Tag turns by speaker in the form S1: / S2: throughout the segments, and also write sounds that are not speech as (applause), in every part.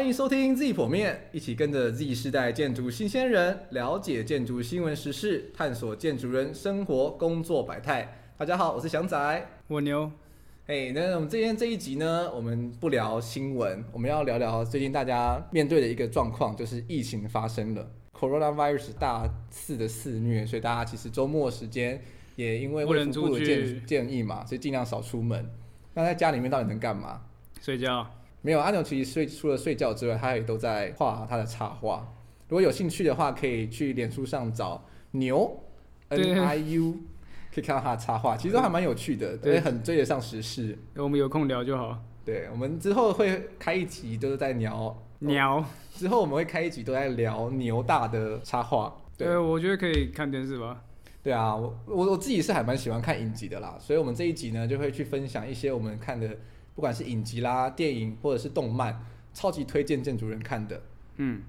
S1: 欢迎收听 Z 剖面，一起跟着 Z 世代建筑新鲜人了解建筑新闻时事，探索建筑人生活工作百态。大家好，我是翔仔，
S2: 我牛。
S1: 嘿，那我们今天这一集呢，我们不聊新闻，我们要聊聊最近大家面对的一个状况，就是疫情发生了，Coronavirus 大肆的肆虐，所以大家其实周末时间也因为卫福部的建建议嘛，所以尽量少出门。那在家里面到底能干嘛？
S2: 睡觉。
S1: 没有，阿牛其实睡除了睡觉之外，他也都在画他的插画。如果有兴趣的话，可以去脸书上找牛 N I U，可以看到他的插画，其实都还蛮有趣的，对，很追得上时事。
S2: 我们有空聊就好。
S1: 对，我们之后会开一集，都是在聊
S2: 鸟。
S1: 之后我们会开一集，都在聊牛大的插画。
S2: 对，我觉得可以看电视吧。
S1: 对啊，我我我自己是还蛮喜欢看影集的啦，所以我们这一集呢，就会去分享一些我们看的。不管是影集啦、电影或者是动漫，超级推荐建筑人看的。嗯，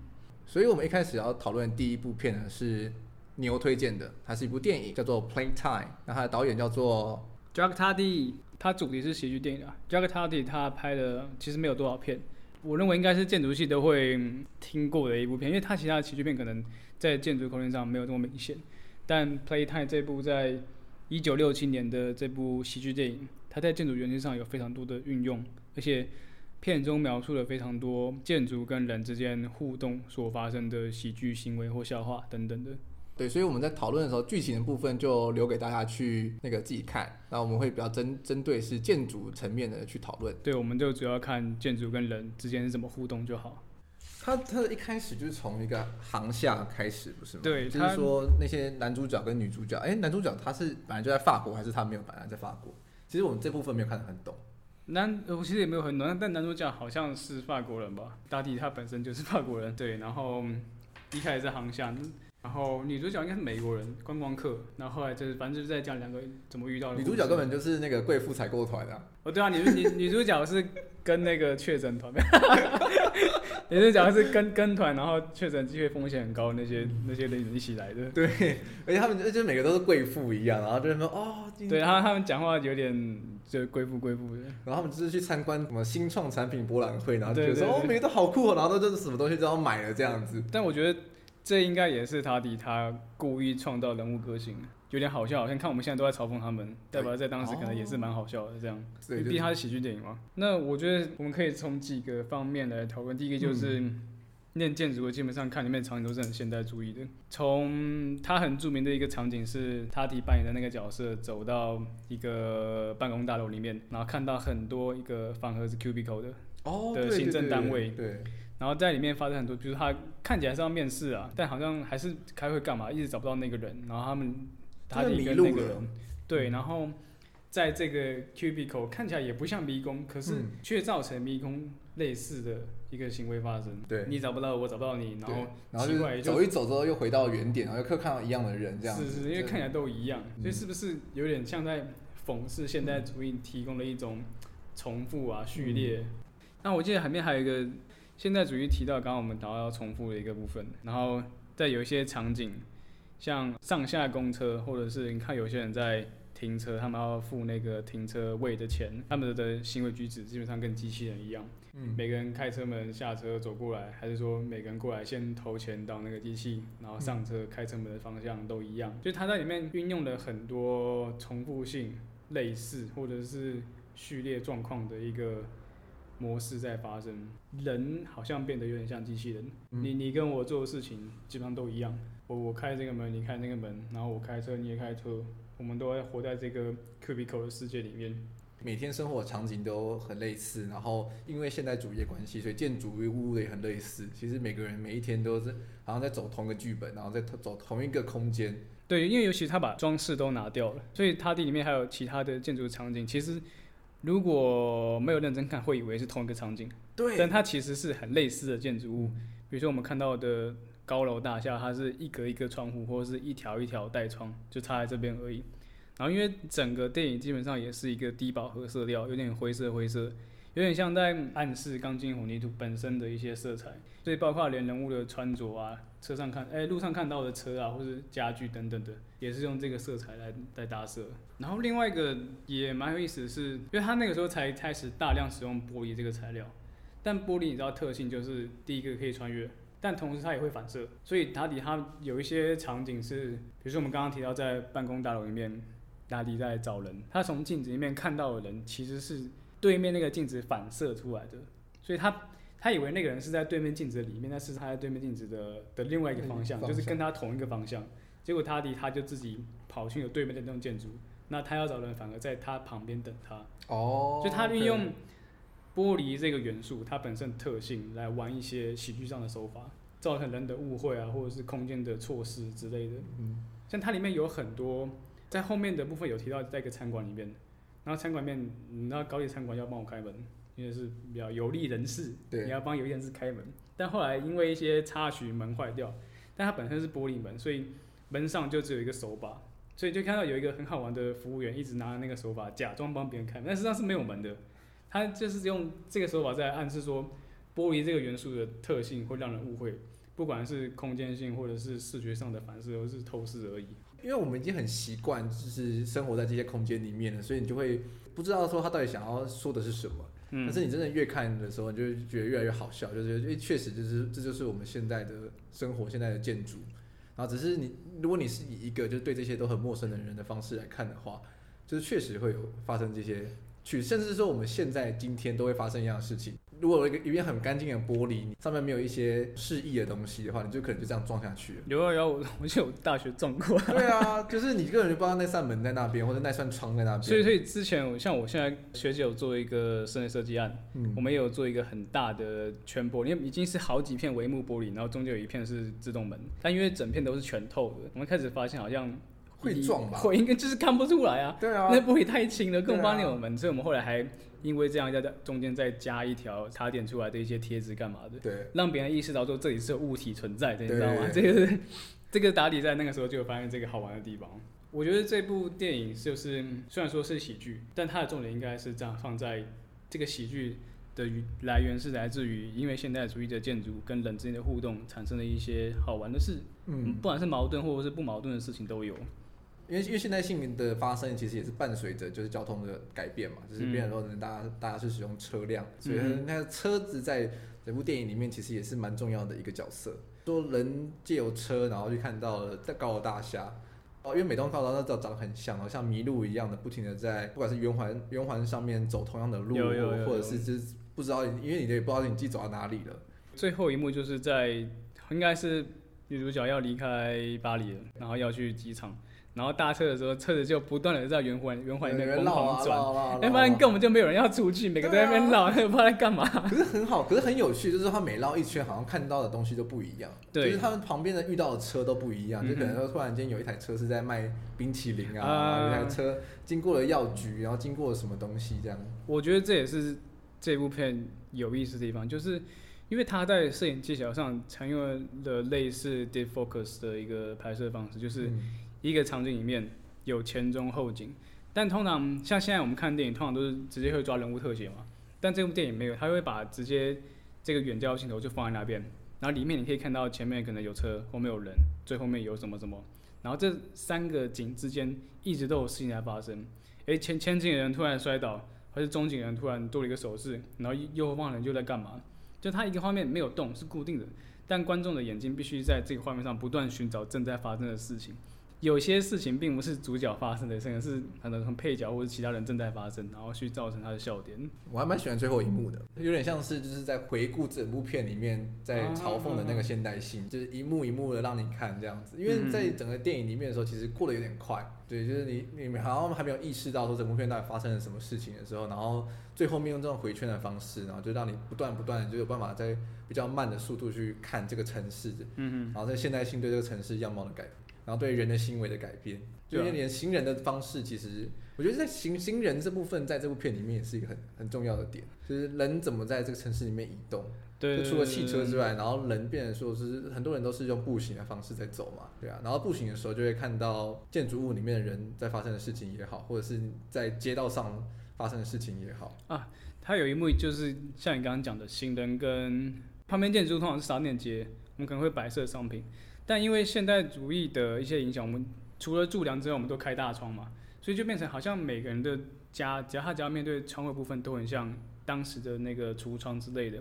S1: 所以我们一开始要讨论第一部片呢是牛推荐的，它是一部电影，叫做《Playtime》，那它的导演叫做
S2: Jacques Tati，它主题是喜剧电影啊。Jacques Tati 他拍的其实没有多少片，我认为应该是建筑系都会听过的一部片，因为它其他的喜剧片可能在建筑空间上没有这么明显，但《Playtime》这部在一九六七年的这部喜剧电影。它在建筑原型上有非常多的运用，而且片中描述了非常多建筑跟人之间互动所发生的喜剧行为或笑话等等的。
S1: 对，所以我们在讨论的时候，剧情的部分就留给大家去那个自己看。那我们会比较针针对是建筑层面的去讨论。
S2: 对，我们就主要看建筑跟人之间是怎么互动就好。
S1: 他他的一开始就是从一个航厦开始，不是吗？
S2: 对，
S1: 就是说那些男主角跟女主角，哎，男主角他是本来就在法国，还是他没有本来在法国？其实我们这部分没有看得很懂，
S2: 男我其实也没有很懂，但男主角好像是法国人吧？大地他本身就是法国人，对，然后一开始在航向，然后女主角应该是美国人观光客，然后后来就是反正就是在讲两个怎么遇到的。
S1: 女主角根本就是那个贵妇采购团啊！
S2: 哦，对啊，女女女主角是跟那个确诊团。也是讲的是跟跟团，然后确诊机会风险很高，那些那些人一起来的。
S1: 对，而且他们就就每个都是贵妇一样，然后就是说哦，
S2: 对，然后他们讲话有点就贵妇贵妇的。
S1: 然后他们就是去参观什么新创产品博览会，然后就觉得说哦，每个都好酷哦，然后都就是什么东西都要买了这样子。
S2: 但我觉得这应该也是他的他故意创造人物个性。有点好笑，好像看我们现在都在嘲讽他们，代表在当时可能也是蛮好笑的这样。毕竟它是喜剧电影嘛。那我觉得我们可以从几个方面来讨论。第一个就是念建筑的，基本上看里面的场景都是很现代主义的。从他很著名的一个场景是他提扮演的那个角色走到一个办公大楼里面，然后看到很多一个方盒子 cubicle 的的行政单位，对，然后在里面发生很多，比如他看起来是要面试啊，但好像还是开会干嘛，一直找不到那个人，然后他们。他的一个那个人，对，然后在这个 cubicle 看起来也不像迷宫，可是却造成迷宫类似的一个行为发生。对，你找不到我，找不到你，然后然后就
S1: 走一走之后又回到原点，然后又看到一样的人，这样
S2: 是是，因为看起来都一样，所以是不是有点像在讽刺现代主义提供的一种重复啊序列？那我记得海面还有一个现代主义提到刚刚我们谈到要重复的一个部分，然后在有一些场景。像上下公车，或者是你看有些人在停车，他们要付那个停车位的钱，他们的行为举止基本上跟机器人一样。嗯，每个人开车门下车走过来，还是说每个人过来先投钱到那个机器，然后上车开车门的方向都一样。就它在里面运用了很多重复性、类似或者是序列状况的一个模式在发生。人好像变得有点像机器人，你你跟我做的事情基本上都一样。我我开这个门，你开那个门，然后我开车，你也开车，我们都在活在这个 cubicle 的世界里面。
S1: 每天生活场景都很类似，然后因为现代主义的关系，所以建筑物也很类似。其实每个人每一天都是好像在走同一个剧本，然后在走同一个空间。
S2: 对，因为尤其他把装饰都拿掉了，所以他地里面还有其他的建筑场景。其实如果没有认真看，会以为是同一个场景。对，但它其实是很类似的建筑物。比如说我们看到的。高楼大厦，它是一格一个窗户，或者是一条一条带窗，就插在这边而已。然后，因为整个电影基本上也是一个低饱和色调，有点灰色灰色，有点像在暗示钢筋混凝土本身的一些色彩。所以，包括连人物的穿着啊，车上看，哎、路上看到的车啊，或是家具等等的，也是用这个色彩来来搭色。然后，另外一个也蛮有意思的是，因为他那个时候才开始大量使用玻璃这个材料。但玻璃你知道特性就是第一个可以穿越，但同时它也会反射，所以达迪他有一些场景是，比如说我们刚刚提到在办公大楼里面，达迪在找人，他从镜子里面看到的人其实是对面那个镜子反射出来的，所以他他以为那个人是在对面镜子里面，但是他在对面镜子的的另外一个方向，就是跟他同一个方向，结果达迪他就自己跑去了对面的那栋建筑，那他要找人反而在他旁边等他，哦，就他运用。玻璃这个元素，它本身特性来玩一些喜剧上的手法，造成人的误会啊，或者是空间的错失之类的。嗯，像它里面有很多，在后面的部分有提到，在一个餐馆里面，然后餐馆面，你知道高级餐馆要帮我开门，因为是比较有利人士，对，你要帮有利人士开门。但后来因为一些插曲，门坏掉，但它本身是玻璃门，所以门上就只有一个手把，所以就看到有一个很好玩的服务员一直拿着那个手把假装帮别人开门，但实际上是没有门的。他就是用这个手法在暗示说，玻璃这个元素的特性会让人误会，不管是空间性或者是视觉上的反射，都是透视而已。
S1: 因为我们已经很习惯，就是生活在这些空间里面了，所以你就会不知道说他到底想要说的是什么。嗯。但是你真的越看的时候，你就会觉得越来越好笑，就是因为确实就是这就是我们现在的生活，现在的建筑。然后只是你，如果你是以一个就是对这些都很陌生的人的方式来看的话，就是确实会有发生这些。去，甚至是说我们现在今天都会发生一样的事情。如果有一个一片很干净的玻璃，上面没有一些示意的东西的话，你就可能就这样撞下去了。
S2: 有啊有，我我记得我大学撞过。(laughs)
S1: 对啊，就是你个人就不知道那扇门在那边，或者那扇窗在那边。
S2: 所以所以之前像我现在学姐有做一个室内设计案，嗯，我们也有做一个很大的全玻璃，因为已经是好几片帷幕玻璃，然后中间有一片是自动门，但因为整片都是全透的，我们开始发现好像。
S1: 会撞吧？
S2: 会应该就是看不出来啊。
S1: 对啊，
S2: 那玻璃太轻了，更不方便我们。所以我们后来还因为这样要在中间再加一条插点出来的一些贴纸干嘛的？
S1: 对，
S2: 让别人意识到说这里是有物体存在的，你知道吗？(laughs) 这个是这个打底在那个时候就有发现这个好玩的地方。我觉得这部电影就是虽然说是喜剧，但它的重点应该是这样放在这个喜剧的来源是来自于因为现代主义的建筑跟人之间的互动产生的一些好玩的事，嗯，不管是矛盾或者是不矛盾的事情都有。
S1: 因为因为现在姓名的发生，其实也是伴随着就是交通的改变嘛，就是变成说大家大家是使用车辆，所以那车子在整部电影里面其实也是蛮重要的一个角色。说人借由车，然后去看到了在高楼大厦，哦，因为每栋高楼大厦都长得很像，像麋鹿一样的，不停的在不管是圆环圆环上面走同样的路，有有有有或者是就是不知道，因为你也不知道你自己走到哪里了。
S2: 最后一幕就是在应该是女主角要离开巴黎了，然后要去机场。然后搭车的时候，车子就不断的在圆环圆环里面疯狂转，哎，发现根本就没有人要出去，每个都在那边绕，不知道在干嘛。(laughs)
S1: 可是很好，可是很有趣，就是他每绕一圈，好像看到的东西都不一样。对，就是他们旁边的遇到的车都不一样，就可能说突然间有一台车是在卖冰淇淋啊，有一台车经过了药局，然后经过了什么东西这样。
S2: 我觉得这也是这部片有意思的地方，就是因为他在摄影技巧上采用了类似 deep focus 的一个拍摄方式，就是。一个场景里面有前中后景，但通常像现在我们看电影，通常都是直接会抓人物特写嘛。但这部电影没有，它会把直接这个远焦镜头就放在那边，然后里面你可以看到前面可能有车，后面有人，最后面有什么什么，然后这三个景之间一直都有事情在发生。诶，前前景的人突然摔倒，还是中景人突然做了一个手势，然后右后方的人就在干嘛？就他一个画面没有动，是固定的，但观众的眼睛必须在这个画面上不断寻找正在发生的事情。有些事情并不是主角发生的，甚至是可能配角或者其他人正在发生，然后去造成他的笑点。
S1: 我还蛮喜欢最后一幕的，有点像是就是在回顾整部片里面在嘲讽的那个现代性，就是一幕一幕的让你看这样子。因为在整个电影里面的时候，其实过得有点快，对，就是你你们好像还没有意识到说整部片到底发生了什么事情的时候，然后最后面用这种回圈的方式，然后就让你不断不断的就有办法在比较慢的速度去看这个城市，嗯嗯，然后在现代性对这个城市样貌的改变。然后对人的行为的改变，就是连行人的方式，其实我觉得在行行人这部分，在这部片里面也是一个很很重要的点，就是人怎么在这个城市里面移动。对，就除了汽车之外，然后人变成说是很多人都是用步行的方式在走嘛，对啊。然后步行的时候就会看到建筑物里面的人在发生的事情也好，或者是在街道上发生的事情也好。
S2: 啊，它有一幕就是像你刚刚讲的，行人跟旁边建筑通常是商店街，我们可能会摆设商品。但因为现代主义的一些影响，我们除了住梁之外，我们都开大窗嘛，所以就变成好像每个人的家，只要他只要面对窗户部分，都很像当时的那个橱窗之类的。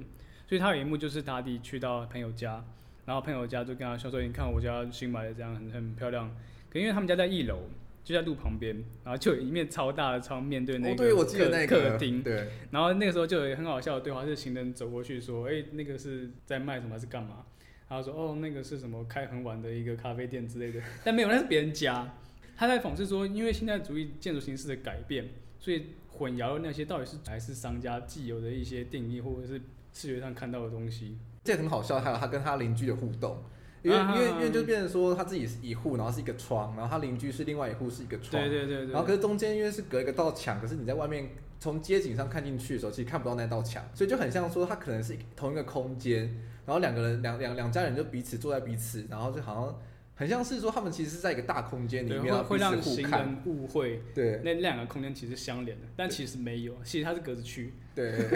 S2: 所以他有一幕就是达迪去到朋友家，然后朋友家就跟他说：“说你看我家新买的这样很很漂亮。”可因为他们家在一楼。就在路旁边，然后就有一面超大的窗面对那个客、
S1: 哦、对客
S2: 厅。
S1: 对。
S2: 然后那个时候就有很好笑的对话，是行人走过去说：“哎、欸，那个是在卖什么还是干嘛？”然后说：“哦，那个是什么开很晚的一个咖啡店之类的。(laughs) ”但没有，那是别人家。他在讽刺说，因为现代主义建筑形式的改变，所以混淆了那些到底是还是商家既有的一些定义，或者是视觉上看到的东西。
S1: 这很好笑，还有他跟他邻居的互动。因为因为因为就变成说他自己是一户，然后是一个窗，然后他邻居是另外一户是一个窗，
S2: 对对对，对。
S1: 然后可是中间因为是隔一个道墙，可是你在外面从街景上看进去的时候，其实看不到那道墙，所以就很像说他可能是同一个空间，然后两个人两两两家人就彼此坐在彼此，然后就好像很像是说他们其实是在一个大空间里面，
S2: 会让行人误会，
S1: 对，
S2: 那两个空间其实相连的，但其实没有，其实它是隔着区，
S1: 对。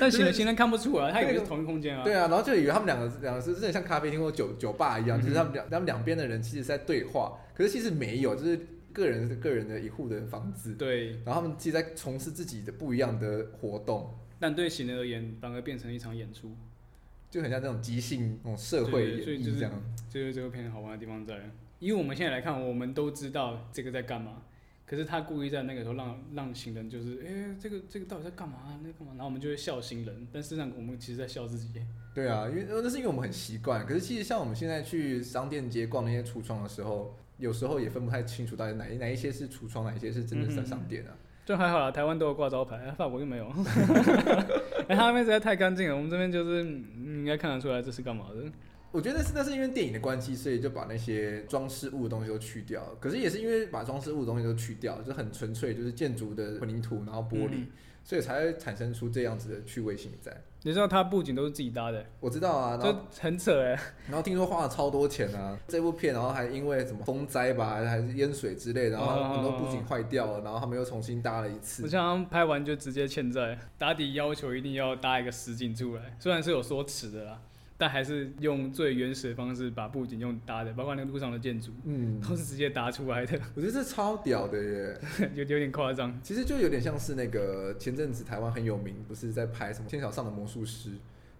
S2: 但行人 (laughs) 行人看不出来，他以为是同一空间啊。
S1: 对啊，然后就以为他们两个两个是真的像咖啡厅或酒酒吧一样，嗯、就是他们两他们两边的人其实是在对话，可是其实没有，就是个人个人的一户的房子。对。然后他们其实在从事自己的不一样的活动。
S2: 但对行人而言，反而变成一场演出，
S1: 就很像这种即兴那种社会演绎这样。
S2: 就是这个片好玩的地方在，因为我们现在来看，我们都知道这个在干嘛。可是他故意在那个时候让让行人就是，哎、欸，这个这个到底在干嘛？那干嘛？然后我们就会笑行人，但事实上我们其实在笑自己。
S1: 对啊，因为那是因为我们很习惯。可是其实像我们现在去商店街逛那些橱窗的时候，有时候也分不太清楚到底哪一哪一些是橱窗，哪一些是真的在商店啊。
S2: 就还好啦，台湾都有挂招牌，法国就没有。(laughs) 哎，他那边实在太干净了，我们这边就是应该看得出来这是干嘛的。
S1: 我觉得是那是因为电影的关系，所以就把那些装饰物的东西都去掉。可是也是因为把装饰物的东西都去掉，就很纯粹就是建筑的混凝土，然后玻璃，嗯、所以才会产生出这样子的趣味性在。
S2: 你知道它布景都是自己搭的？
S1: 我知道啊，然后
S2: 就很扯哎。
S1: 然后听说花了超多钱啊，这部片然后还因为什么风灾吧，还是淹水之类的，然后很多布景坏掉了，然后他们又重新搭了一次。
S2: 我想拍完就直接欠债，打底要求一定要搭一个实景出来，虽然是有说辞的啦。但还是用最原始的方式把布景用搭的，包括那个路上的建筑，嗯，都是直接搭出来的。
S1: 我觉得这超屌的耶，(laughs)
S2: 有有点夸张。
S1: 其实就有点像是那个前阵子台湾很有名，不是在拍什么《天桥上的魔术师》。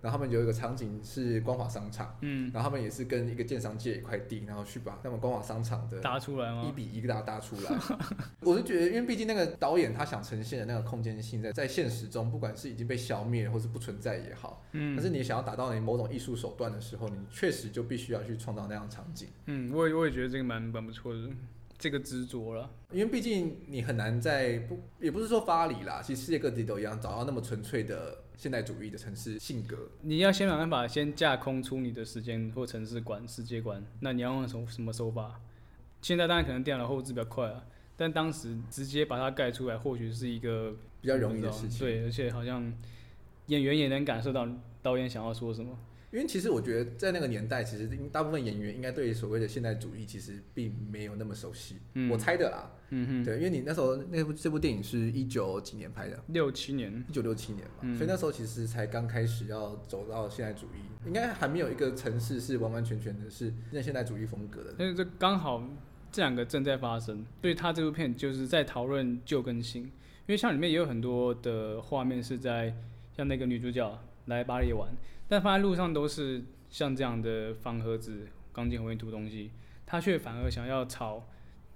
S1: 然后他们有一个场景是光华商场，嗯，然后他们也是跟一个建商借一块地，然后去把他们光华商场的
S2: 搭出来吗？
S1: 一比一给它搭出来。(laughs) 我是觉得，因为毕竟那个导演他想呈现的那个空间性在，在在现实中，不管是已经被消灭或是不存在也好，嗯，但是你想要达到你某种艺术手段的时候，你确实就必须要去创造那样的场景。
S2: 嗯，我也我也觉得这个蛮蛮不错的，这个执着了，
S1: 因为毕竟你很难在不也不是说巴黎啦，其实世界各地都一样，找到那么纯粹的。现代主义的城市性格，
S2: 你要先想办法先架空出你的时间或城市观、世界观。那你要用什么什么手法？现在当然可能电脑后置比较快啊，但当时直接把它盖出来，或许是一个
S1: 比较容易的事情。
S2: 对，而且好像演员也能感受到导演想要说什么。
S1: 因为其实我觉得在那个年代，其实大部分演员应该对所谓的现代主义其实并没有那么熟悉。嗯、我猜的啦。嗯哼。对，因为你那时候那部这部电影是一九几年拍的？
S2: 六七年。
S1: 一九六七年嘛，嗯、所以那时候其实才刚开始要走到现代主义，应该还没有一个城市是完完全全的是那现代主义风格的。
S2: 但是这刚好这两个正在发生，所以他这部片就是在讨论旧跟新。因为像里面也有很多的画面是在像那个女主角来巴黎玩。但放在路上都是像这样的方盒子、钢筋混凝土东西，他却反而想要朝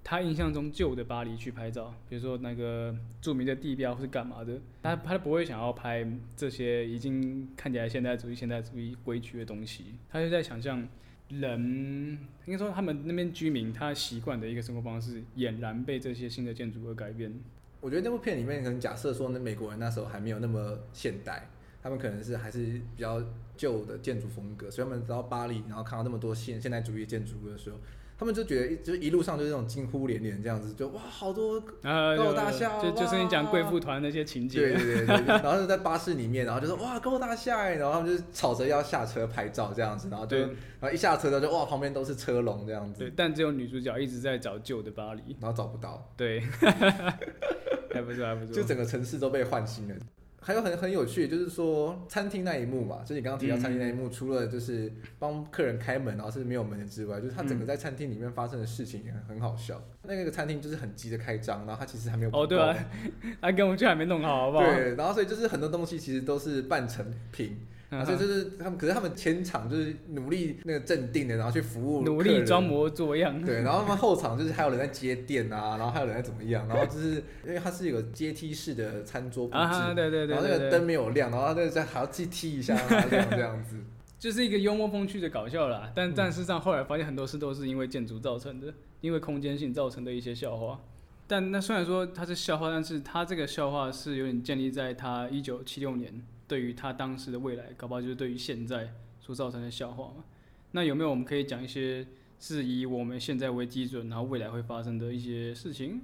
S2: 他印象中旧的巴黎去拍照，比如说那个著名的地标或是干嘛的，他他不会想要拍这些已经看起来现代主义、现代主义规矩的东西，他就在想象人，应该说他们那边居民他习惯的一个生活方式，俨然被这些新的建筑而改变。
S1: 我觉得那部片里面可能假设说，那美国人那时候还没有那么现代。他们可能是还是比较旧的建筑风格，所以他们到巴黎，然后看到那么多现现代主义建筑的时候，他们就觉得就一路上就是那种惊呼连连这样子，就哇好多高楼大厦，
S2: 就就是你讲贵妇团那些情节，
S1: 对对对，對，然后就在巴士里面，然后就说哇高楼大厦，然后他们就吵着要下车拍照这样子，然后就然后一下车他就哇旁边都是车龙这样子，
S2: 对，但只有女主角一直在找旧的巴黎，
S1: 然后找不到，
S2: 对，(laughs) 还不错还不错，
S1: 就整个城市都被唤醒了。(laughs) 还有很很有趣，就是说餐厅那一幕嘛，就是你刚刚提到餐厅那一幕，嗯、除了就是帮客人开门然后是没有门的之外，就是他整个在餐厅里面发生的事情也很很好笑。嗯、那个餐厅就是很急着开张，然后他其实还没有
S2: 哦，对啊，(laughs) 他根本就还没弄好，好不好？
S1: 对，然后所以就是很多东西其实都是半成品。而且就是他们，可是他们前场就是努力那个镇定的，然后去服务，
S2: 努力装模作样。
S1: 对，然后他们后场就是还有人在接电啊，然后还有人在怎么样，然后就是因为它是有个阶梯式的餐桌布置，
S2: 啊、对，对，对，然后那个
S1: 灯没有亮，然后他在还要去踢一下，这样这样子，(laughs)
S2: 就是一个幽默风趣的搞笑啦。但但事实上后来发现很多事都是因为建筑造成的，因为空间性造成的一些笑话。但那虽然说它是笑话，但是它这个笑话是有点建立在它一九七六年。对于他当时的未来，搞不好就是对于现在所造成的笑话嘛。那有没有我们可以讲一些是以我们现在为基准，然后未来会发生的一些事情？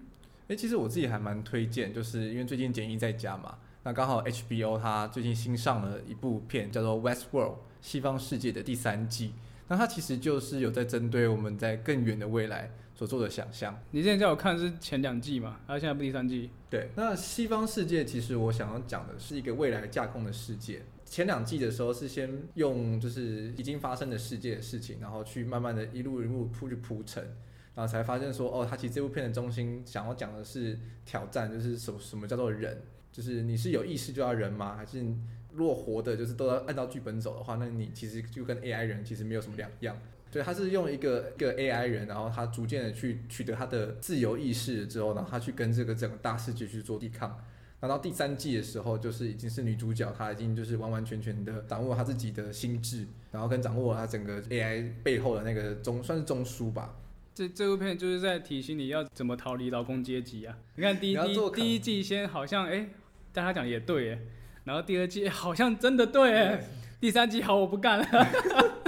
S1: 诶，其实我自己还蛮推荐，就是因为最近简易在家嘛，那刚好 HBO 它最近新上了一部片，叫做《Westworld》西方世界的第三季。那它其实就是有在针对我们在更远的未来。所做的想象，
S2: 你之前叫我看是前两季嘛，然后现在不第三季。
S1: 对，那西方世界其实我想要讲的是一个未来架空的世界。前两季的时候是先用就是已经发生的世界的事情，然后去慢慢的一路一路铺去铺陈，然后才发现说，哦，它其实这部片的中心想要讲的是挑战，就是什么什么叫做人，就是你是有意识就要人吗？还是如果活的就是都要按照剧本走的话，那你其实就跟 AI 人其实没有什么两样。对，他是用一个一个 AI 人，然后他逐渐的去取得他的自由意识之后，然后他去跟这个整个大世界去做抵抗。然后到第三季的时候，就是已经是女主角，她已经就是完完全全的掌握她自己的心智，然后跟掌握她整个 AI 背后的那个中算是中枢吧。
S2: 这这部片就是在提醒你要怎么逃离劳工阶级啊！你看第一第第一季先好像哎，大家讲的也对哎，然后第二季好像真的对哎，第三季好我不干了。(laughs)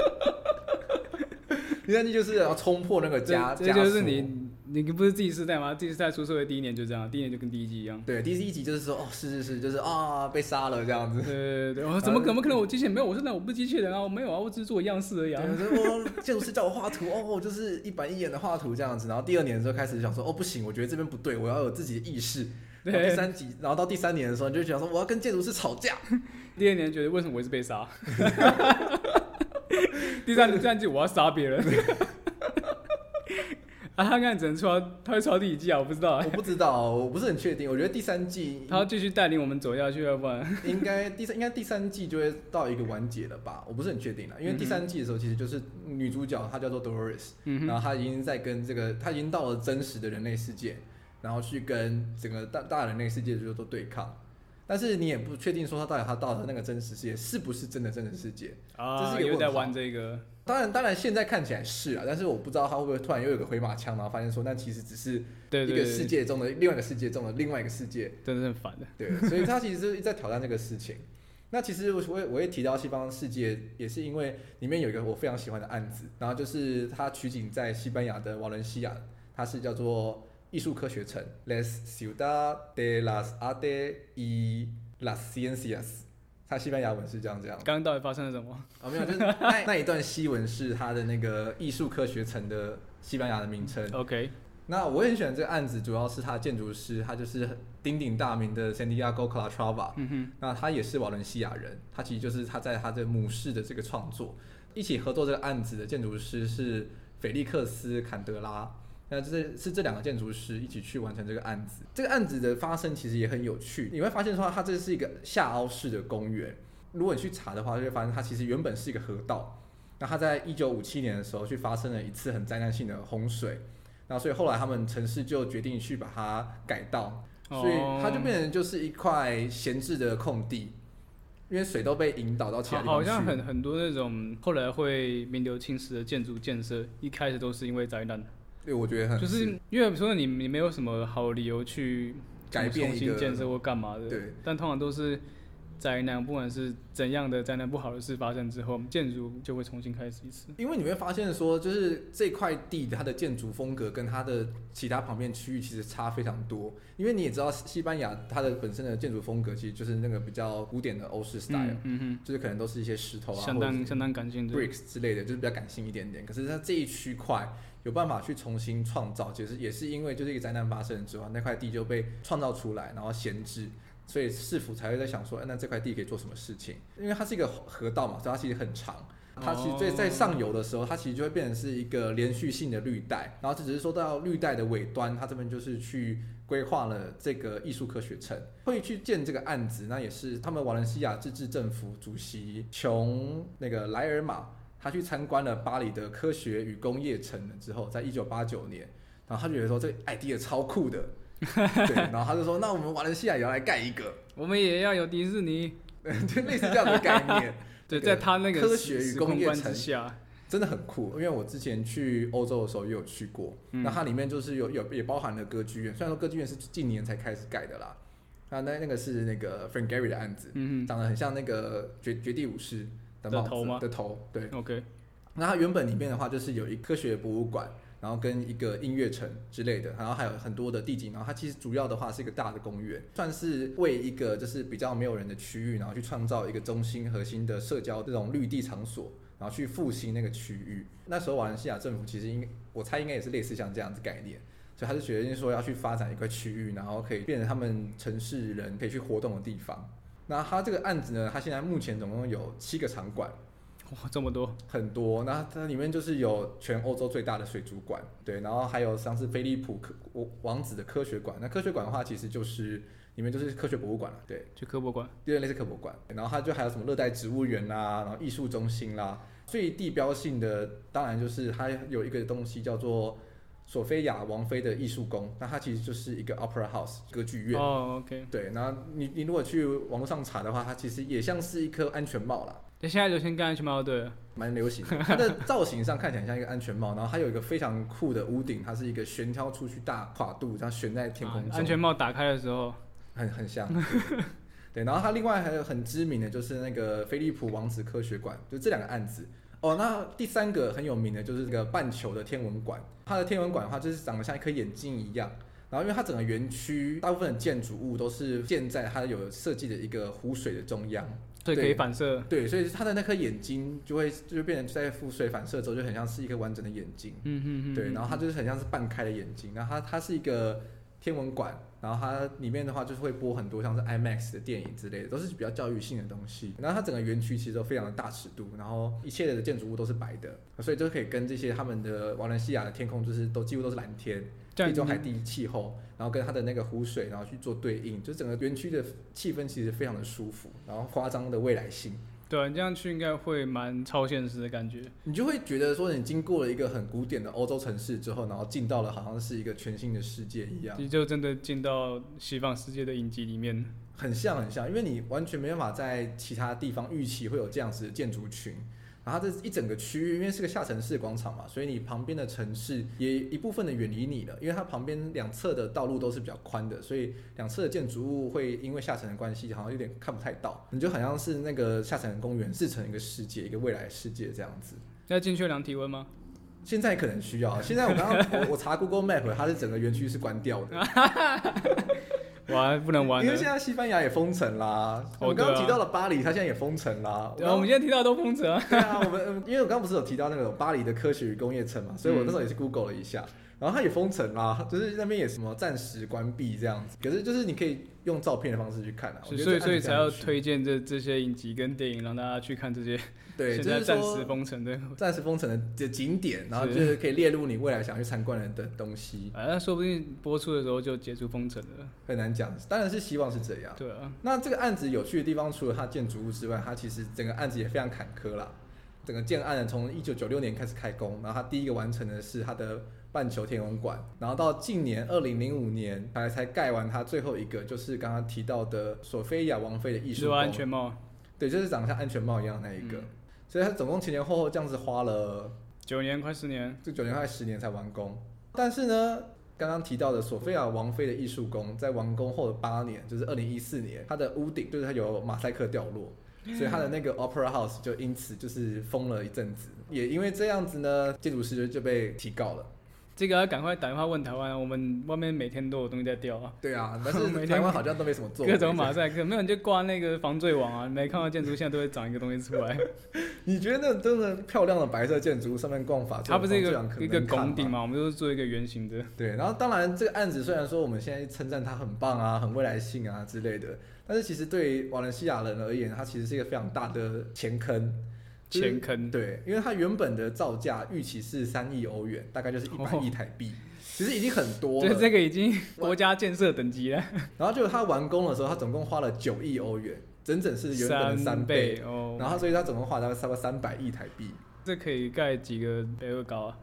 S1: 第三季就是要冲破那个枷，
S2: 这就是你，你不是 Z 世代吗？Z 世代出社会第一年就这样，第一年就跟第一季一样。
S1: 对，第一集就是说，哦，是是是，就是啊，被杀了这样子。
S2: 对对对，我怎么怎么可能？我机器人没有，我说那我不是机器人啊，我没有啊，我只是做样式而已啊。
S1: 对，我建筑师叫我画图，哦，就是一板一眼的画图这样子。然后第二年的时候开始想说，哦，不行，我觉得这边不对，我要有自己的意识。对。第三集，然后到第三年的时候，你就想说，我要跟建筑师吵架。(laughs)
S2: 第二年觉得为什么我一直被杀？(laughs) 第三第三季我要杀别人。(laughs) 啊，他看只能出，他会出第几季啊？我不知道，
S1: 我不知道，我不是很确定。我觉得第三季
S2: 他要继续带领我们走下去，要不然
S1: 应该第三应该第三季就会到一个完结了吧？我不是很确定了，因为第三季的时候其实就是女主角她叫做 Dolores，然后她已经在跟这个她已经到了真实的人类世界，然后去跟整个大大人类世界就做对抗。但是你也不确定说他到底他到的那个真实世界是不是真的真实世界
S2: 啊？这是又在玩这个。
S1: 当然，当然现在看起来是啊，但是我不知道他会不会突然又有个回马枪，然后发现说那其实只是一个世界中的另外一个世界中的另外一个世界，
S2: 真的很烦的。
S1: 对，所以他其实是在挑战这个事情。那其实我我我也提到西方世界，也是因为里面有一个我非常喜欢的案子，然后就是它取景在西班牙的瓦伦西亚，它是叫做。艺术科学城，Les Ciudad de las Artes y las Ciencias，它西班牙文是这样这样。
S2: 刚刚到底发生了什么？
S1: 啊、哦，没有，就是那那一段西文是它的那个艺术科学城的西班牙的名称。
S2: OK，
S1: 那我很喜欢这个案子，主要是他建筑师，他就是鼎鼎大名的 Santiago Calatrava。嗯哼，那他也是瓦伦西亚人，他其实就是他在他的母市的这个创作，一起合作这个案子的建筑师是菲利克斯·坎德拉。那这是这两个建筑师一起去完成这个案子。这个案子的发生其实也很有趣，你会发现说它这是一个下凹式的公园。如果你去查的话，就会发现它其实原本是一个河道。那它在一九五七年的时候去发生了一次很灾难性的洪水，那所以后来他们城市就决定去把它改道，所以它就变成就是一块闲置的空地，因为水都被引导到其他地方去。
S2: 好像很很多那种后来会名留青史的建筑建设，一开始都是因为灾难。
S1: 对，我觉得很
S2: 就是因为说你你没有什么好理由去
S1: 改变
S2: 重新建设或干嘛的，
S1: 对，
S2: 但通常都是。灾难，不管是怎样的灾难，不好的事发生之后，建筑就会重新开始一次。
S1: 因为你会发现说，就是这块地它的建筑风格跟它的其他旁边区域其实差非常多。因为你也知道，西班牙它的本身的建筑风格其实就是那个比较古典的欧式 style，嗯，嗯哼，就是可能都是一些石头啊，
S2: 相当相当感性的
S1: bricks 之类的，就是比较感性一点点。可是它这一区块有办法去重新创造，其实也是因为就是一个灾难发生之后，那块地就被创造出来，然后闲置。所以市府才会在想说，哎，那这块地可以做什么事情？因为它是一个河道嘛，所以它其实很长。它其实在在上游的时候，它其实就会变成是一个连续性的绿带，然后这只是说到绿带的尾端，它这边就是去规划了这个艺术科学城，会去建这个案子，那也是他们瓦伦西亚自治政府主席琼那个莱尔马，他去参观了巴黎的科学与工业城之后，在一九八九年，然后他就觉得说这 idea 超酷的，(laughs) 对，然后他就说那我们瓦伦西亚也要来盖一个，
S2: 我们也要有迪士尼，(laughs)
S1: 就类似这样的概念。(laughs)
S2: 对，在他那个
S1: 科学与工业城下，真的很酷。因为我之前去欧洲的时候也有去过，那、嗯、它里面就是有有也包含了歌剧院。虽然说歌剧院是近年才开始盖的啦，那那那个是那个 Frank Gehry 的案子，嗯，长得很像那个绝绝地武士的帽子的头吗？的头，对
S2: ，OK。
S1: 那它原本里面的话就是有一科学博物馆。然后跟一个音乐城之类的，然后还有很多的地景，然后它其实主要的话是一个大的公园，算是为一个就是比较没有人的区域，然后去创造一个中心核心的社交这种绿地场所，然后去复兴那个区域。那时候瓦伦西亚政府其实应该，我猜应该也是类似像这样子概念，所以他就决定说要去发展一块区域，然后可以变成他们城市人可以去活动的地方。那他这个案子呢，他现在目前总共有七个场馆。
S2: 哇，这么多，很
S1: 多。那它里面就是有全欧洲最大的水族馆，对，然后还有像是菲利普科王子的科学馆。那科学馆的话，其实就是里面就是科学博物馆了，对，
S2: 就科博馆，
S1: 对，类似科博馆。然后它就还有什么热带植物园啦，然后艺术中心啦。最地标性的当然就是它有一个东西叫做索菲亚王妃的艺术宫，那它其实就是一个 opera house 歌剧院。
S2: 哦，OK。
S1: 对，然后你你如果去网络上查的话，它其实也像是一颗安全帽啦。
S2: 现在流行戴安全帽，对，
S1: 蛮流行的。(laughs) 它的造型上看起来像一个安全帽，然后它有一个非常酷的屋顶，它是一个悬挑出去大跨度，这样悬在天空中。
S2: 安全帽打开的时候，
S1: 很很像。(laughs) 对，然后它另外还有很知名的就是那个菲利普王子科学馆，就这两个案子。哦，那第三个很有名的就是这个半球的天文馆，它的天文馆的话就是长得像一颗眼睛一样。然后，因为它整个园区大部分的建筑物都是建在它有设计的一个湖水的中央，
S2: 对，可以反射。
S1: 对，所以它的那颗眼睛就会就变成在湖水反射之后就很像是一个完整的眼睛。嗯嗯嗯。对，然后它就是很像是半开的眼睛。然后它它是一个天文馆，然后它里面的话就是会播很多像是 IMAX 的电影之类的，都是比较教育性的东西。然后它整个园区其实都非常的大尺度，然后一切的建筑物都是白的，所以就可以跟这些他们的瓦伦西亚的天空就是都几乎都是蓝天。地中海地气候，然后跟它的那个湖水，然后去做对应，就整个园区的气氛其实非常的舒服，然后夸张的未来性。
S2: 对，你这样去应该会蛮超现实的感觉。
S1: 你就会觉得说，你经过了一个很古典的欧洲城市之后，然后进到了好像是一个全新的世界一样。
S2: 你就真的进到西方世界的影集里面，
S1: 很像很像，因为你完全没办法在其他地方预期会有这样子的建筑群。然后这一整个区域，因为是个下沉式广场嘛，所以你旁边的城市也一部分的远离你了，因为它旁边两侧的道路都是比较宽的，所以两侧的建筑物会因为下沉的关系，好像有点看不太到，你就好像是那个下沉公园，自成一个世界，一个未来世界这样子。
S2: 要进去量体温吗？
S1: 现在可能需要。现在我刚刚我我查 Google Map，它是整个园区是关掉的。(laughs)
S2: 玩不能玩，
S1: 因为现在西班牙也封城啦。我刚刚提到了巴黎，它现在也封城啦。
S2: 对啊，我们现在提到都封城。(laughs)
S1: 对啊，我们因为我刚刚不是有提到那个巴黎的科学与工业城嘛，所以我那时候也是 Google 了一下，然后它也封城啦，就是那边也什么暂时关闭这样子。可是就是你可以用照片的方式去看啊。
S2: 所以所以才要推荐这这些影集跟电影，让大家去看这些。
S1: 对，
S2: 现在暂时封城的，
S1: 暂时封城的景点，然后就是可以列入你未来想去参观的的东西。
S2: 啊，那说不定播出的时候就解除封城了，
S1: 很难讲。当然是希望是这样。
S2: 对啊。
S1: 那这个案子有趣的地方，除了它建筑物之外，它其实整个案子也非常坎坷啦。整个建案从一九九六年开始开工，然后它第一个完成的是它的半球天文馆，然后到近年二零零五年才才盖完它最后一个，就是刚刚提到的索菲亚王妃的艺术宫。
S2: 安全帽。
S1: 对，就是长得像安全帽一样的那一个。嗯所以它总共前前后后这样子花了
S2: 九年，快十年，
S1: 这九年快十年才完工。但是呢，刚刚提到的索菲亚王妃的艺术宫，在完工后的八年，就是二零一四年，它的屋顶就是它有马赛克掉落，所以它的那个 (laughs) Opera House 就因此就是封了一阵子。也因为这样子呢，建筑师就就被提告了。
S2: 这个要赶快打电话问台湾，我们外面每天都有东西在掉啊。
S1: 对啊，(laughs) 但是台湾好像都没什么做。
S2: 各种马赛克，没有你就挂那个防坠网啊，每看到建筑现在都会长一个东西出来。(laughs)
S1: 你觉得那真的漂亮的白色建筑上面挂法？
S2: 它不是一个一个拱顶嘛？我们就是做一个圆形的。
S1: 对，然后当然这个案子虽然说我们现在称赞它很棒啊，很未来性啊之类的，但是其实对于瓦伦西亚人而言，它其实是一个非常大的钱坑。
S2: 钱坑。
S1: 对，因为它原本的造价预期是三亿欧元，大概就是一百亿台币。哦其实已经很多了，
S2: 对，(laughs) 这个已经国家建设等级了。(laughs)
S1: 然后就是它完工的时候，它总共花了九亿欧元，整整是原本的三倍。
S2: 三倍哦。
S1: 然后所以它总共花了差不多三百亿台币。
S2: 这可以盖几个北二高啊？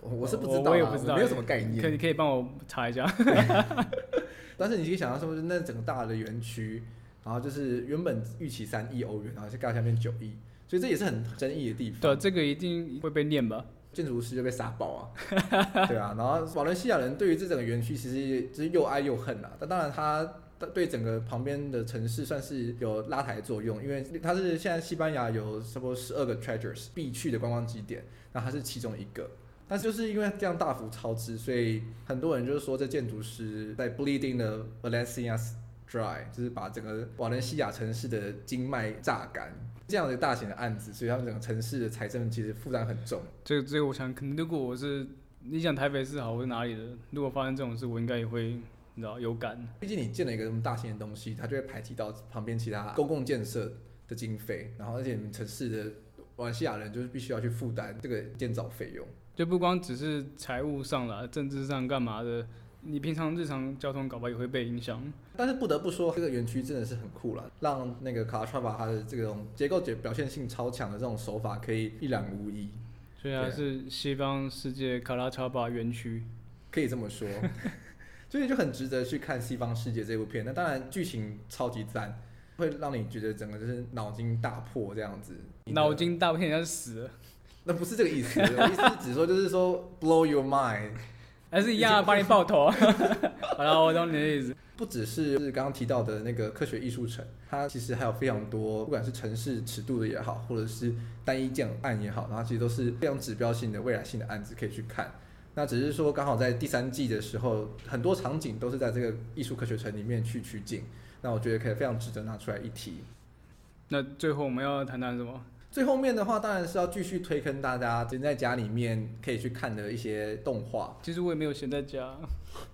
S1: 我是不知道，
S2: 我也不知道，
S1: 没有什么概念。
S2: 可你可以帮我查一下。(laughs)
S1: 但是你可以想到，是不是那整个大的园区，然后就是原本预期三亿欧元，然后就盖下面九亿，所以这也是很争议的地方。
S2: 对，这个一定会被念吧？
S1: 建筑师就被杀爆啊，(laughs) 对啊，然后瓦伦西亚人对于这整个园区其实就是又爱又恨啊。但当然，他对整个旁边的城市算是有拉抬作用，因为它是现在西班牙有差不多十二个 treasures 必去的观光景点，那它是其中一个。但就是因为这样大幅超支，所以很多人就是说这建筑师在 bleeding the Valencia dry，就是把整个瓦伦西亚城市的经脉榨干。这样的大型的案子，所以他们整个城市的财政其实负担很重。
S2: 这个这个，我想，可能如果我是你想台北市好，我是哪里的，如果发生这种事，我应该也会，你知道有感。
S1: 毕竟你建了一个这么大型的东西，它就会排挤到旁边其他公共建设的经费，然后而且你们城市的瓦伦西亚人就是必须要去负担这个建造费用。
S2: 就不光只是财务上啦，政治上干嘛的。你平常日常交通搞不好也会被影响，
S1: 但是不得不说，这个园区真的是很酷了，让那个卡拉特拉瓦它的这种结构结表现性超强的这种手法可以一览无遗。
S2: 所以它是西方世界卡拉特拉瓦园区，
S1: 可以这么说。(laughs) 所以就很值得去看《西方世界》这部片。那当然剧情超级赞，会让你觉得整个就是脑筋大破这样子。
S2: 脑筋大破，人家死了？
S1: 那不是这个意思，我意思是只说就是说 blow your mind。
S2: 还是一样帮你爆头。(laughs) 好了，我懂你的意思。
S1: 不只是是刚刚提到的那个科学艺术城，它其实还有非常多，不管是城市尺度的也好，或者是单一建案也好，然后其实都是非常指标性的未来性的案子可以去看。那只是说刚好在第三季的时候，很多场景都是在这个艺术科学城里面去取景。那我觉得可以非常值得拿出来一提。
S2: 那最后我们要谈谈什么？
S1: 最后面的话，当然是要继续推坑大家闲在家里面可以去看的一些动画。
S2: 其实我也没有闲在家，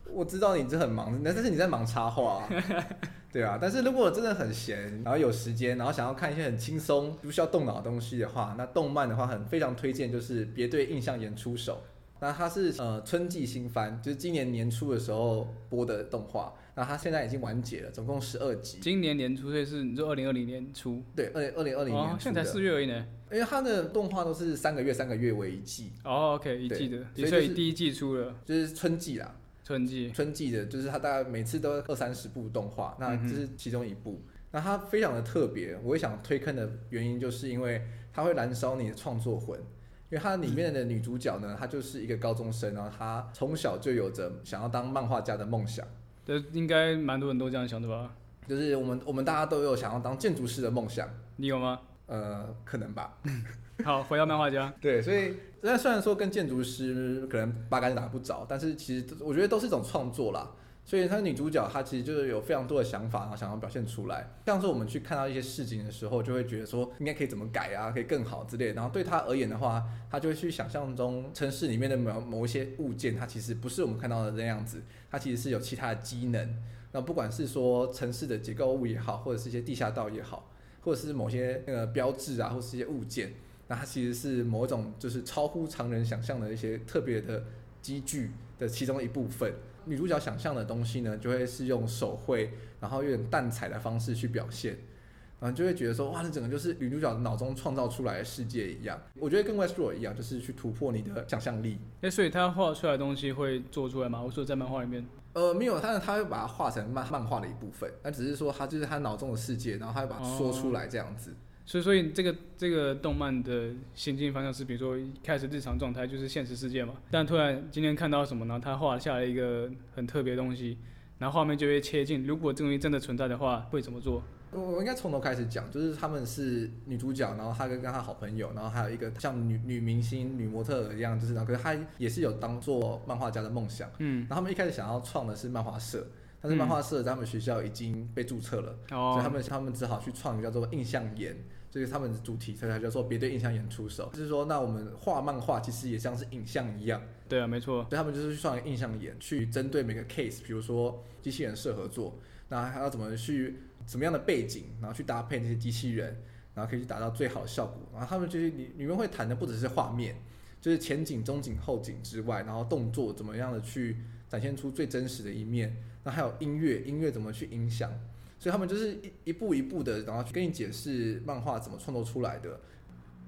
S1: 我知道你这很忙，但是你在忙插画，(laughs) 对啊。但是如果真的很闲，然后有时间，然后想要看一些很轻松、不需要动脑的东西的话，那动漫的话很非常推荐，就是别对印象岩出手。那它是呃春季新番，就是今年年初的时候播的动画。那它现在已经完结了，总共十二集。
S2: 今年年初，所以是你说二零二零年初？
S1: 对，二零二零二零年初。哦，
S2: 现在才四月而已呢。
S1: 因为它的动画都是三个月，三个月为一季。
S2: 哦，OK，一季的，所以，就是，所以第一季出了，
S1: 就是春季啦。
S2: 春季。
S1: 春季的，就是它大概每次都二三十部动画，那这是其中一部。嗯、那它非常的特别，我也想推坑的原因，就是因为它会燃烧你的创作魂。因为它里面的女主角呢，她就是一个高中生，然后她从小就有着想要当漫画家的梦想。
S2: 这应该蛮多人都这样想的吧？
S1: 就是我们我们大家都有想要当建筑师的梦想。
S2: 你有吗？
S1: 呃，可能吧。(laughs)
S2: 好，回到漫画家。
S1: 对，所以那虽然说跟建筑师可能八竿子打不着，但是其实我觉得都是一种创作啦。所以她女主角她其实就是有非常多的想法，然后想要表现出来。像是我们去看到一些事情的时候，就会觉得说应该可以怎么改啊，可以更好之类。然后对她而言的话，她就会去想象中城市里面的某某一些物件，它其实不是我们看到的那样子，它其实是有其他的机能。那不管是说城市的结构物也好，或者是一些地下道也好，或者是某些那个标志啊，或是一些物件，那它其实是某种就是超乎常人想象的一些特别的机具的其中一部分。女主角想象的东西呢，就会是用手绘，然后有点淡彩的方式去表现，然后就会觉得说，哇，这整个就是女主角脑中创造出来的世界一样。我觉得跟 Westworld 一样，就是去突破你的想象力。
S2: 哎，所以他画出来的东西会做出来吗？我说在漫画里面，
S1: 呃，没有，但是他会把它画成漫漫画的一部分，那只是说他就是他脑中的世界，然后他会把它说出来这样子。哦
S2: 所以，所以这个这个动漫的行进方向是，比如说一开始日常状态就是现实世界嘛，但突然今天看到什么呢？他画下了一个很特别的东西，然后画面就会切近。如果这东西真的存在的话，会怎么做？
S1: 我我应该从头开始讲，就是他们是女主角，然后她跟跟她好朋友，然后还有一个像女女明星、女模特一样，就是然后可是她也是有当做漫画家的梦想。嗯，然后他们一开始想要创的是漫画社，但是漫画社在他们学校已经被注册了，嗯、所以他们他们只好去创一个叫做印象研。就是他们的主题，所以他就说别对印象研出手，就是说，那我们画漫画其实也像是影像一样。
S2: 对啊，没错。
S1: 所以他们就是去创印象研，去针对每个 case，比如说机器人适合做，那还要怎么去什么样的背景，然后去搭配那些机器人，然后可以去达到最好的效果。然后他们就是里里面会谈的不只是画面，就是前景、中景、后景之外，然后动作怎么样的去展现出最真实的一面，那还有音乐，音乐怎么去影响。所以他们就是一一步一步的，然后去跟你解释漫画怎么创作出来的。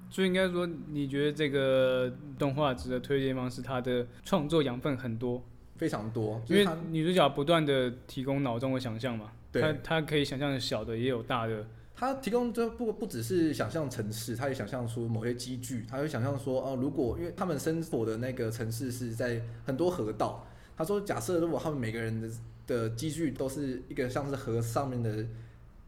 S2: 所以应该说，你觉得这个动画值得推荐吗？是它的创作养分很多，
S1: 非常多。
S2: 因为女主角不断的提供脑中的想象嘛，对，她她可以想象小的，也有大的。
S1: 她提供这不不只是想象城市，她也想象出某些机具，她会想象说，哦，如果因为他们生活的那个城市是在很多河道，她说，假设如果他们每个人的的机具都是一个像是河上面的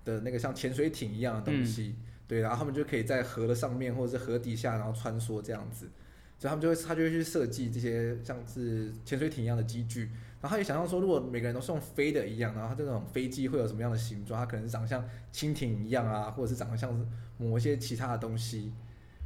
S1: 的那个像潜水艇一样的东西，嗯、对，然后他们就可以在河的上面或者是河底下然后穿梭这样子，所以他们就会他就会去设计这些像是潜水艇一样的机具，然后他也想象说，如果每个人都是用飞的一样，然后这种飞机会有什么样的形状？它可能是长得像蜻蜓一样啊，或者是长得像是某一些其他的东西，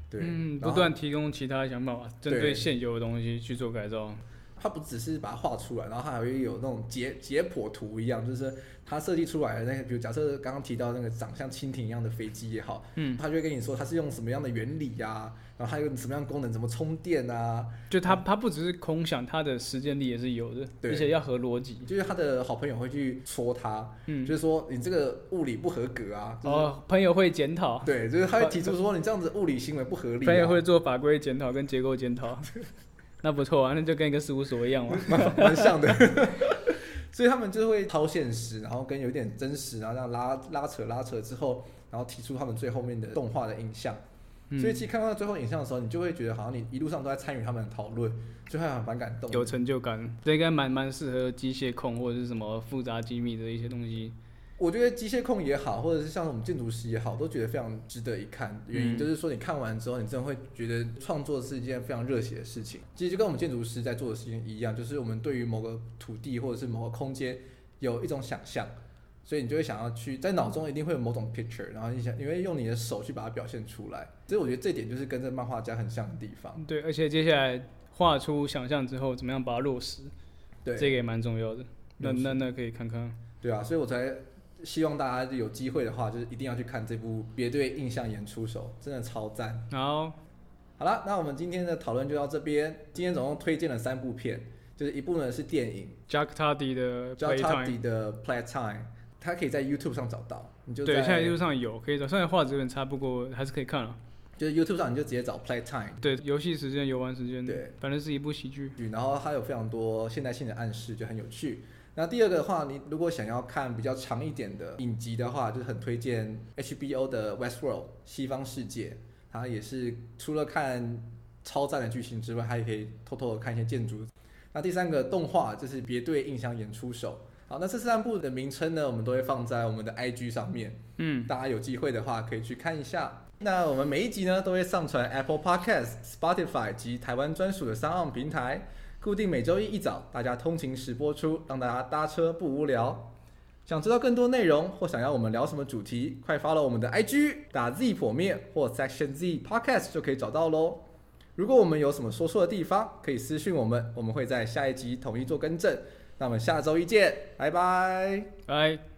S1: 对，
S2: 嗯，不断提供其他想法，针对。现有的东西去做改造。
S1: 它不只是把它画出来，然后它还会有那种解解剖图一样，就是它设计出来的那个，比如假设刚刚提到那个长像蜻蜓一样的飞机也好，嗯，它就会跟你说它是用什么样的原理呀、啊，然后还有什么样的功能，怎么充电啊？
S2: 就它它不只是空想，它的实践力也是有的，对，而且要合逻辑。
S1: 就是他的好朋友会去戳他，嗯，就是说你这个物理不合格啊。
S2: 就是、哦，朋友会检讨。
S1: 对，就是他会提出说你这样子物理行为不合理、啊。
S2: 朋友会做法规检讨跟结构检讨。(laughs) (laughs) 那不错啊，那就跟一个事务所一样嘛，(laughs)
S1: 蛮像的。(laughs) 所以他们就会超现实，然后跟有点真实，然后这样拉拉扯拉扯之后，然后提出他们最后面的动画的影像。嗯、所以其实看到最后影像的时候，你就会觉得好像你一路上都在参与他们的讨论，就会很蛮感动，
S2: 有成就感。这应该蛮蛮适合机械控或者是什么复杂机密的一些东西。
S1: 我觉得机械控也好，或者是像我们建筑师也好，都觉得非常值得一看。原因就是说，你看完之后，你真的会觉得创作是一件非常热血的事情。其实就跟我们建筑师在做的事情一样，就是我们对于某个土地或者是某个空间有一种想象，所以你就会想要去在脑中一定会有某种 picture，然后你想你会用你的手去把它表现出来。所以我觉得这点就是跟这漫画家很像的地方。
S2: 对，而且接下来画出想象之后，怎么样把它落实，
S1: 对，
S2: 这个也蛮重要的。那那那可以看看。
S1: 对啊，所以我才。希望大家有机会的话，就是一定要去看这部《别对印象演出手》，真的超赞。
S2: 好，
S1: 好了，那我们今天的讨论就到这边。今天总共推荐了三部片，就是一部呢是电影
S2: ，Jack Tardy 的
S1: Jack Tardy 的 Playtime，它可以在 YouTube 上找到。你就在
S2: 对，现在 YouTube 上有可以找，虽然画质有点差，不过还是可以看了。
S1: 就是 YouTube 上你就直接找 Playtime，
S2: 对，游戏时间、游玩时间，
S1: 对，
S2: 反正是一部喜剧。
S1: 然后它有非常多现代性的暗示，就很有趣。那第二个的话，你如果想要看比较长一点的影集的话，就是很推荐 HBO 的 Westworld 西方世界。它也是除了看超赞的剧情之外，还可以偷偷的看一些建筑。那第三个动画就是别对印象演出手。好，那这三部的名称呢，我们都会放在我们的 IG 上面。嗯，大家有机会的话可以去看一下。那我们每一集呢，都会上传 Apple Podcast、Spotify 及台湾专属的 SoundOn 平台。固定每周一一早，大家通勤时播出，让大家搭车不无聊。想知道更多内容或想要我们聊什么主题，快发了我们的 IG，打 Z 破灭或 Section Z Podcast 就可以找到喽。如果我们有什么说错的地方，可以私信我们，我们会在下一集统一做更正。那我们下周一见，拜拜，
S2: 拜。